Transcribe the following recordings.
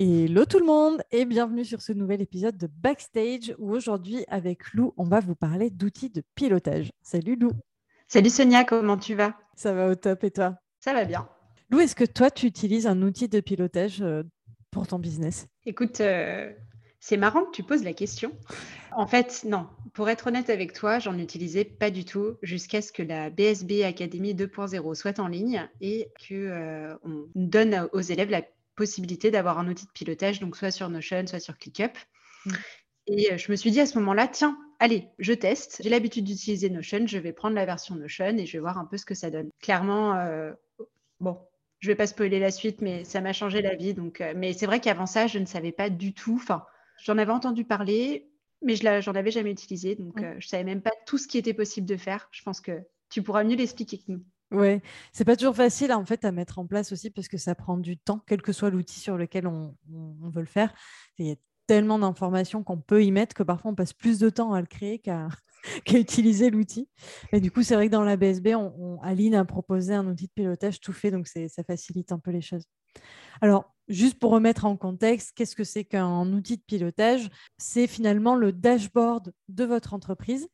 Hello tout le monde et bienvenue sur ce nouvel épisode de Backstage où aujourd'hui avec Lou, on va vous parler d'outils de pilotage. Salut Lou. Salut Sonia, comment tu vas? Ça va au top et toi? Ça va bien. Lou, est-ce que toi tu utilises un outil de pilotage euh, pour ton business? Écoute, euh, c'est marrant que tu poses la question. En fait, non. Pour être honnête avec toi, j'en utilisais pas du tout jusqu'à ce que la BSB Academy 2.0 soit en ligne et qu'on euh, donne aux élèves la possibilité d'avoir un outil de pilotage, donc soit sur Notion, soit sur ClickUp. Mm. Et euh, je me suis dit à ce moment-là, tiens, allez, je teste. J'ai l'habitude d'utiliser Notion, je vais prendre la version Notion et je vais voir un peu ce que ça donne. Clairement, euh, bon, je vais pas spoiler la suite, mais ça m'a changé la vie. Donc, euh, mais c'est vrai qu'avant ça, je ne savais pas du tout. Enfin, j'en avais entendu parler, mais je n'en avais jamais utilisé. Donc, mm. je savais même pas tout ce qui était possible de faire. Je pense que tu pourras mieux l'expliquer que nous. Ouais, c'est pas toujours facile en fait à mettre en place aussi parce que ça prend du temps, quel que soit l'outil sur lequel on, veut le faire. Il y a tellement d'informations qu'on peut y mettre que parfois on passe plus de temps à le créer qu'à utiliser l'outil. Et du coup, c'est vrai que dans la BSB, on, Aline a proposé un outil de pilotage tout fait, donc ça facilite un peu les choses. Alors, juste pour remettre en contexte, qu'est-ce que c'est qu'un outil de pilotage? C'est finalement le dashboard de votre entreprise.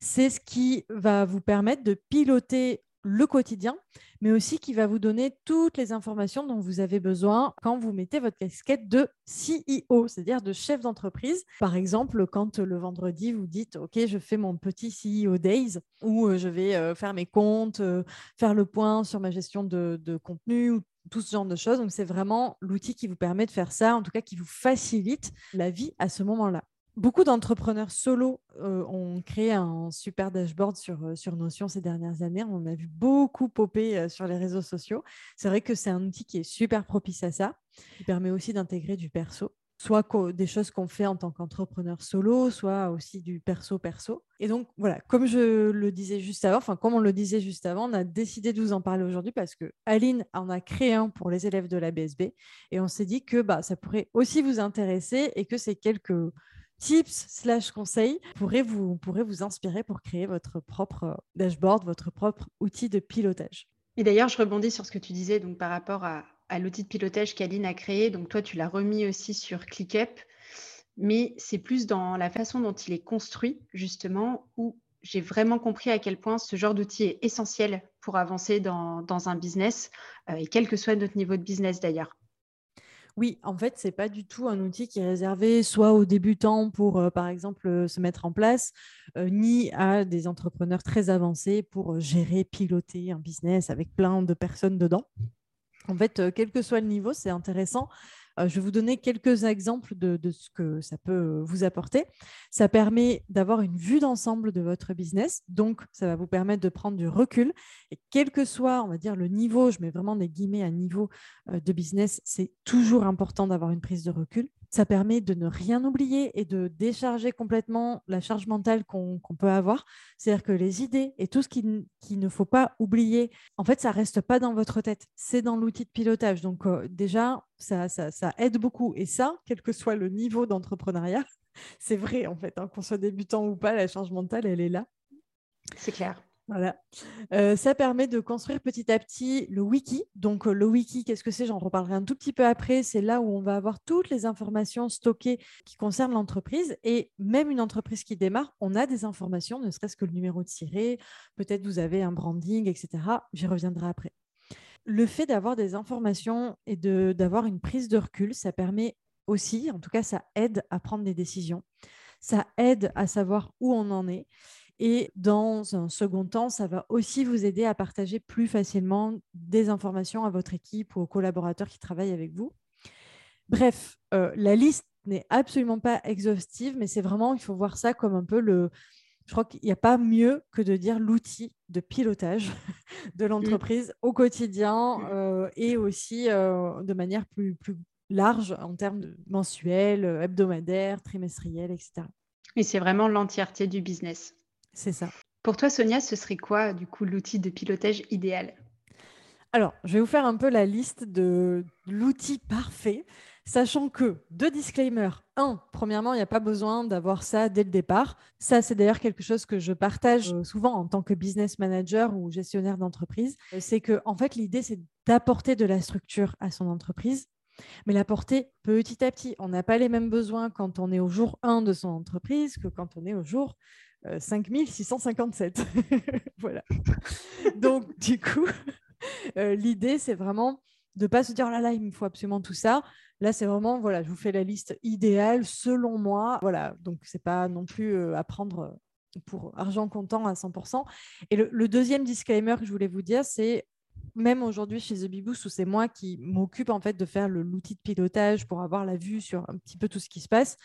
C'est ce qui va vous permettre de piloter le quotidien, mais aussi qui va vous donner toutes les informations dont vous avez besoin quand vous mettez votre casquette de CEO, c'est-à-dire de chef d'entreprise. Par exemple, quand le vendredi, vous dites, OK, je fais mon petit CEO Days, où euh, je vais euh, faire mes comptes, euh, faire le point sur ma gestion de, de contenu, ou tout ce genre de choses. Donc, c'est vraiment l'outil qui vous permet de faire ça, en tout cas qui vous facilite la vie à ce moment-là. Beaucoup d'entrepreneurs solo euh, ont créé un super dashboard sur, euh, sur Notion ces dernières années. On a vu beaucoup popper euh, sur les réseaux sociaux. C'est vrai que c'est un outil qui est super propice à ça. Il permet aussi d'intégrer du perso, soit des choses qu'on fait en tant qu'entrepreneur solo, soit aussi du perso-perso. Et donc, voilà, comme je le disais juste avant, enfin, comme on le disait juste avant, on a décidé de vous en parler aujourd'hui parce que Aline en a créé un pour les élèves de la BSB et on s'est dit que bah, ça pourrait aussi vous intéresser et que c'est quelques tips slash conseils pourraient vous, pourraient vous inspirer pour créer votre propre dashboard, votre propre outil de pilotage. Et d'ailleurs, je rebondis sur ce que tu disais donc par rapport à, l'outil de pilotage qu'Aline a créé. Donc toi, tu l'as remis aussi sur ClickUp, mais c'est plus dans la façon dont il est construit, justement, où j'ai vraiment compris à quel point ce genre d'outil est essentiel pour avancer dans, un business, euh, et quel que soit notre niveau de business d'ailleurs. Oui, en fait, ce n'est pas du tout un outil qui est réservé soit aux débutants pour, euh, par exemple, euh, se mettre en place, euh, ni à des entrepreneurs très avancés pour gérer, piloter un business avec plein de personnes dedans. En fait, quel que soit le niveau, c'est intéressant je vais vous donner quelques exemples de, ce que ça peut euh, vous apporter. Ça permet d'avoir une vue d'ensemble de votre business. Donc, ça va vous permettre de prendre du recul. Et quel que soit, on va dire, le niveau, je mets vraiment des guillemets à niveau euh, de business, c'est toujours important d'avoir une prise de recul. Ça permet de ne rien oublier et de décharger complètement la charge mentale qu'on peut avoir. C'est-à-dire que les idées et tout ce qu'il ne faut pas oublier, en fait, ça reste pas dans votre tête. C'est dans l'outil de pilotage. Donc, déjà, ça, ça, aide beaucoup. Et ça, quel que soit le niveau d'entrepreneuriat, c'est vrai en fait, hein, qu'on soit débutant ou pas, la charge mentale, elle est là. C'est clair. Voilà. Euh, ça permet de construire petit à petit le wiki. Donc, euh, le wiki, qu'est-ce que c'est? J'en reparlerai un tout petit peu après. C'est là où on va avoir toutes les informations stockées qui concernent l'entreprise. Et même une entreprise qui démarre, on a des informations, ne serait-ce que le numéro de tiré. Peut-être vous avez un branding, etc. J'y reviendrai après le fait d'avoir des informations et d'avoir une prise de recul, ça permet aussi, en tout cas, ça aide à prendre des décisions. Ça aide à savoir où on en est. Et dans un second temps, ça va aussi vous aider à partager plus facilement des informations à votre équipe ou aux collaborateurs qui travaillent avec vous. Bref, euh, la liste n'est absolument pas exhaustive, mais c'est vraiment, il faut voir ça comme un peu le... Je crois qu'il n'y a pas mieux que de dire l'outil de pilotage de l'entreprise au quotidien euh, et aussi euh, de manière plus, plus large en termes de mensuel, hebdomadaire, trimestriel, etc. Et c'est vraiment l'entièreté du business. C'est ça. Pour toi, Sonia, ce serait quoi, du coup, l'outil de pilotage idéal? Alors, je vais vous faire un peu la liste de l'outil parfait, sachant que, deux disclaimers. Un, premièrement, il n'y a pas besoin d'avoir ça dès le départ. Ça, c'est d'ailleurs quelque chose que je partage euh, souvent en tant que business manager ou gestionnaire d'entreprise. C'est que, en fait, l'idée, c'est d'apporter de la structure à son entreprise mais l'apporter petit à petit. On n'a pas les mêmes besoins quand on est au jour 1 de son entreprise que quand on est au jour 5657. Euh, voilà. Donc, du coup, euh, l'idée, c'est vraiment de ne pas se dire, oh là là, il me faut absolument tout ça. Là, c'est vraiment, voilà, je vous fais la liste idéale selon moi. Voilà, donc c'est pas non plus euh, à prendre pour argent comptant à 100%. Et le, deuxième disclaimer que je voulais vous dire, c'est même aujourd'hui chez The Beboost, où c'est moi qui m'occupe en fait de faire l'outil de pilotage pour avoir la vue sur un petit peu tout ce qui se passe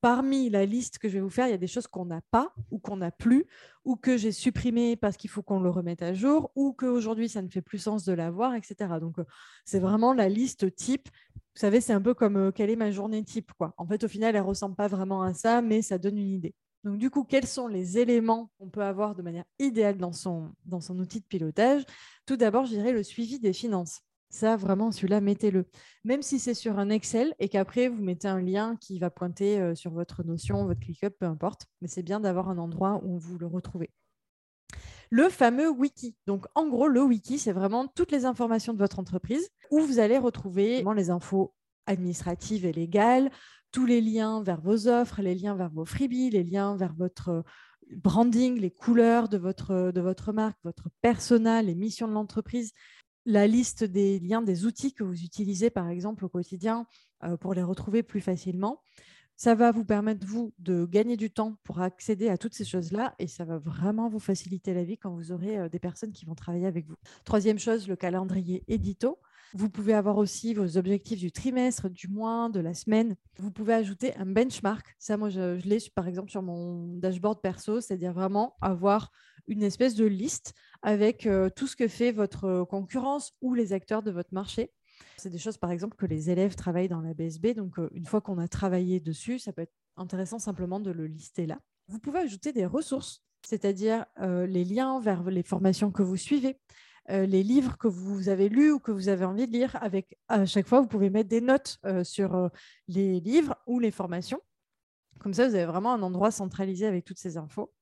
parmi la liste que je vais vous faire, il y a des choses qu'on n'a pas ou qu'on n'a plus ou que j'ai supprimées parce qu'il faut qu'on le remette à jour ou qu'aujourd'hui, ça ne fait plus sens de l'avoir, etc. Donc, euh, c'est vraiment la liste type. Vous savez, c'est un peu comme euh, quelle est ma journée type. En fait, au final, elle ne ressemble pas vraiment à ça, mais ça donne une idée. Donc, du coup, quels sont les éléments qu'on peut avoir de manière idéale dans son, dans son outil de pilotage? Tout d'abord, je dirais le suivi des finances. Ça, vraiment, celui-là, mettez-le. Même si c'est sur un Excel et qu'après, vous mettez un lien qui va pointer euh, sur votre notion, votre ClickUp, peu importe. Mais c'est bien d'avoir un endroit où vous le retrouvez. Le fameux wiki. Donc, en gros, le wiki, c'est vraiment toutes les informations de votre entreprise où vous allez retrouver les infos administratives et légales, tous les liens vers vos offres, les liens vers vos freebies, les liens vers votre euh, branding, les couleurs de votre, de votre marque, votre persona, les missions de l'entreprise, la liste des liens, des outils que vous utilisez, par exemple, au quotidien euh, pour les retrouver plus facilement. Ça va vous permettre, vous, de gagner du temps pour accéder à toutes ces choses-là et ça va vraiment vous faciliter la vie quand vous aurez euh, des personnes qui vont travailler avec vous. Troisième chose, le calendrier édito. Vous pouvez avoir aussi vos objectifs du trimestre, du mois, de la semaine. Vous pouvez ajouter un benchmark. Ça, moi, je, je l'ai par exemple sur mon dashboard perso, c'est-à-dire vraiment avoir une espèce de liste avec euh, tout ce que fait votre concurrence ou les acteurs de votre marché. C'est des choses, par exemple, que les élèves travaillent dans la BSB. Donc, euh, une fois qu'on a travaillé dessus, ça peut être intéressant simplement de le lister là. Vous pouvez ajouter des ressources, c'est-à-dire euh, les liens vers les formations que vous suivez, les livres que vous avez lus ou que vous avez envie de lire. Avec à chaque fois, vous pouvez mettre des notes sur les livres ou les formations. Comme ça, vous avez vraiment un endroit centralisé avec toutes ces infos.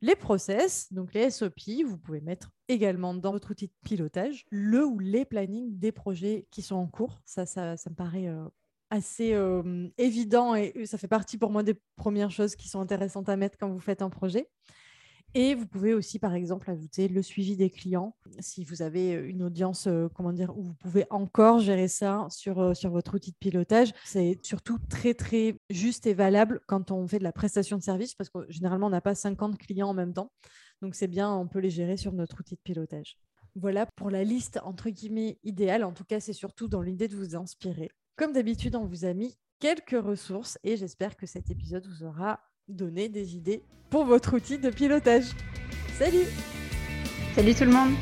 Les process, donc les SOP, vous pouvez mettre également dans votre outil de pilotage le ou les plannings des projets qui sont en cours. Ça, ça, me paraît euh, assez euh, évident et ça fait partie pour moi des premières choses qui sont intéressantes à mettre quand vous faites un projet. Et vous pouvez aussi, par exemple, ajouter le suivi des clients. Si vous avez une audience, euh, comment dire, où vous pouvez encore gérer ça sur, euh, sur votre outil de pilotage, c'est surtout très, très juste et valable quand on fait de la prestation de service parce que généralement, on n'a pas 50 clients en même temps. Donc, c'est bien, on peut les gérer sur notre outil de pilotage. Voilà pour la liste, entre guillemets, idéale. En tout cas, c'est surtout dans l'idée de vous inspirer. Comme d'habitude, on vous a mis quelques ressources et j'espère que cet épisode vous aura donner des idées pour votre outil de pilotage. Salut Salut tout le monde